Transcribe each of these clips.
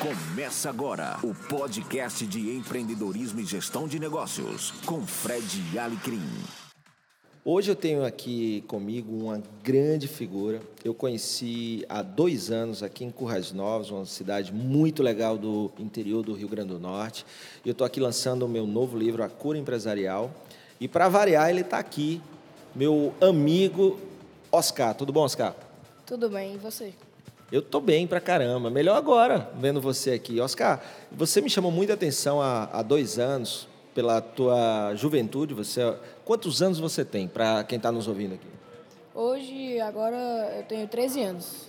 Começa agora o podcast de empreendedorismo e gestão de negócios com Fred Alecrim. Hoje eu tenho aqui comigo uma grande figura. Eu conheci há dois anos aqui em Currais Novos, uma cidade muito legal do interior do Rio Grande do Norte. E eu estou aqui lançando o meu novo livro, A Cura Empresarial. E para variar, ele está aqui, meu amigo Oscar. Tudo bom, Oscar? Tudo bem, e você? Eu tô bem pra caramba. Melhor agora, vendo você aqui. Oscar, você me chamou muita atenção há, há dois anos, pela tua juventude. Você, quantos anos você tem, para quem está nos ouvindo aqui? Hoje, agora, eu tenho 13 anos.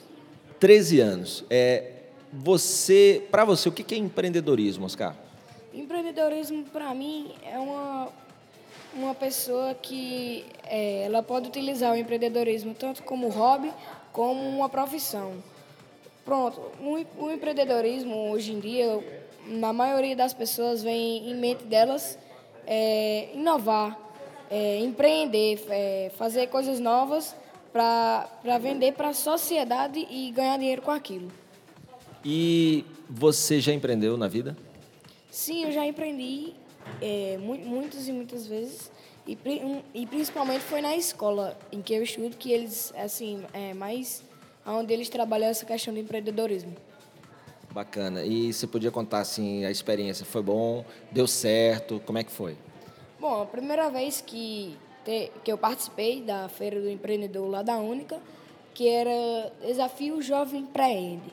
13 anos. É, você, para você, o que é empreendedorismo, Oscar? Empreendedorismo, para mim, é uma, uma pessoa que é, ela pode utilizar o empreendedorismo tanto como hobby como uma profissão. Pronto, o, empreendedorismo hoje em dia, na maioria das pessoas vem em mente delas é, inovar, é, empreender, é, fazer coisas novas para vender para a sociedade e ganhar dinheiro com aquilo. E você já empreendeu na vida? Sim, eu já empreendi é, muitas e muitas vezes. E, e principalmente foi na escola em que eu estudo que eles, assim, é, mais onde eles trabalham essa questão do empreendedorismo. Bacana. E você podia contar assim a experiência? Foi bom? Deu certo? Como é que foi? Bom, a primeira vez que te, que eu participei da feira do empreendedor lá da Única, que era Desafio Jovem Empreende.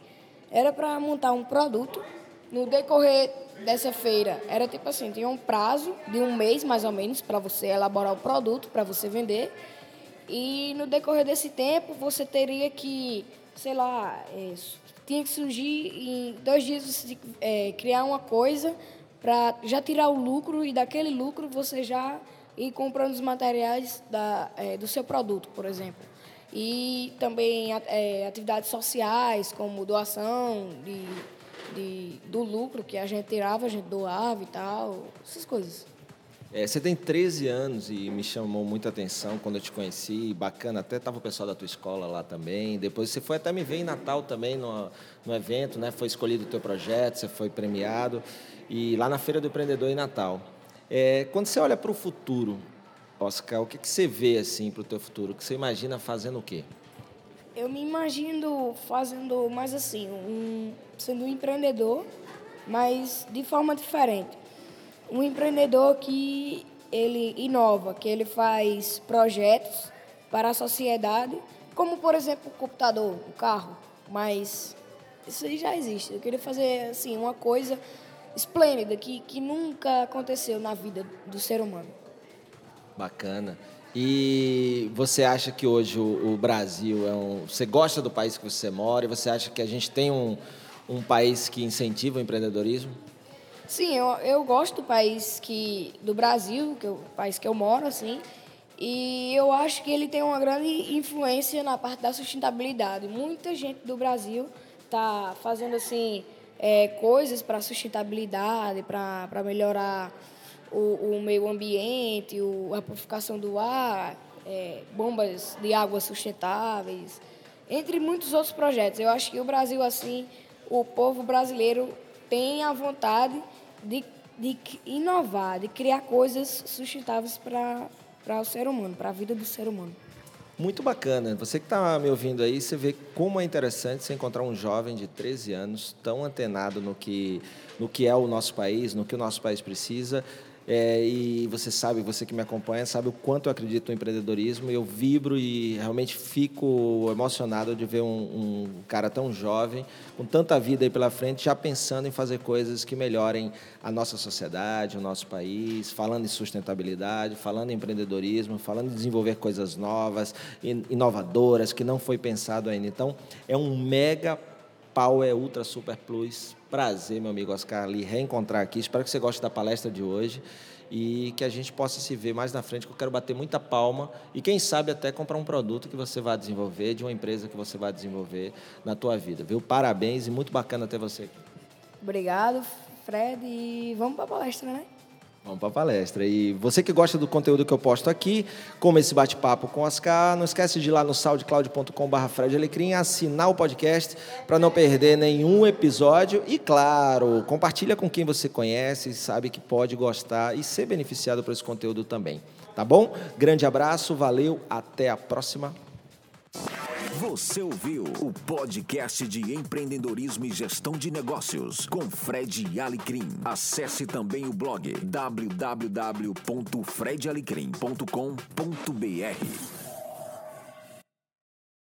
Era para montar um produto. No decorrer dessa feira, era tipo assim, tinha um prazo de um mês mais ou menos para você elaborar o produto, para você vender. E no decorrer desse tempo, você teria que, sei lá, é, tinha que surgir em dois dias é, criar uma coisa para já tirar o lucro e daquele lucro você já ir comprando os materiais da, é, do seu produto, por exemplo. E também é, atividades sociais, como doação de, de, do lucro que a gente tirava, a gente doava e tal, essas coisas. É, você tem 13 anos e me chamou muita atenção quando eu te conheci, bacana, até estava o pessoal da tua escola lá também. Depois você foi até me ver em Natal também no, no evento, né? Foi escolhido o teu projeto, você foi premiado e lá na Feira do Empreendedor em Natal. É, quando você olha para o futuro, Oscar, o que, que você vê assim para o teu futuro? O que você imagina fazendo o quê? Eu me imagino fazendo mais assim, um, sendo um empreendedor, mas de forma diferente um empreendedor que ele inova, que ele faz projetos para a sociedade, como por exemplo o computador, o carro, mas isso aí já existe. Eu queria fazer assim uma coisa esplêndida que, que nunca aconteceu na vida do ser humano. Bacana. E você acha que hoje o, o, Brasil é um. Você gosta do país que você mora e você acha que a gente tem um, um país que incentiva o empreendedorismo? Sim, eu, eu gosto do país que do Brasil, que é o país que eu moro, assim, e eu acho que ele tem uma grande influência na parte da sustentabilidade. Muita gente do Brasil está fazendo assim é, coisas para sustentabilidade, para melhorar o, o, meio ambiente, o, a purificação do ar, é, bombas de água sustentáveis, entre muitos outros projetos. Eu acho que o Brasil assim, o povo brasileiro tem a vontade de, de inovar, de criar coisas sustentáveis para o ser humano, para a vida do ser humano. Muito bacana. Você que está me ouvindo aí, você vê como é interessante você encontrar um jovem de 13 anos tão antenado no que, no que é o nosso país, no que o nosso país precisa é, e você sabe, você que me acompanha, sabe o quanto eu acredito no empreendedorismo. Eu vibro e realmente fico emocionado de ver um, um, cara tão jovem, com tanta vida aí pela frente, já pensando em fazer coisas que melhorem a nossa sociedade, o nosso país, falando em sustentabilidade, falando em empreendedorismo, falando em desenvolver coisas novas, inovadoras, que não foi pensado ainda. Então, é um mega Power Ultra Super Plus Prazer, meu amigo Oscar, lhe reencontrar aqui. Espero que você goste da palestra de hoje e que a gente possa se ver mais na frente, que eu quero bater muita palma e quem sabe até comprar um produto que você vai desenvolver, de uma empresa que você vai desenvolver na tua vida, viu? Parabéns e muito bacana ter você aqui. Obrigado, Fred, e vamos para a palestra, né? Vamos para a palestra. E você que gosta do conteúdo que eu posto aqui, como esse bate-papo com Oscar, não esquece de ir lá no soundcloud.com.br Alecrim, assinar o podcast para não perder nenhum episódio. E, claro, compartilha com quem você conhece, sabe que pode gostar e ser beneficiado por esse conteúdo também. Tá bom? Grande abraço, valeu, até a próxima. Você ouviu o podcast de empreendedorismo e gestão de negócios com Fred Alecrim. Acesse também o blog www.fredalecrim.com.br.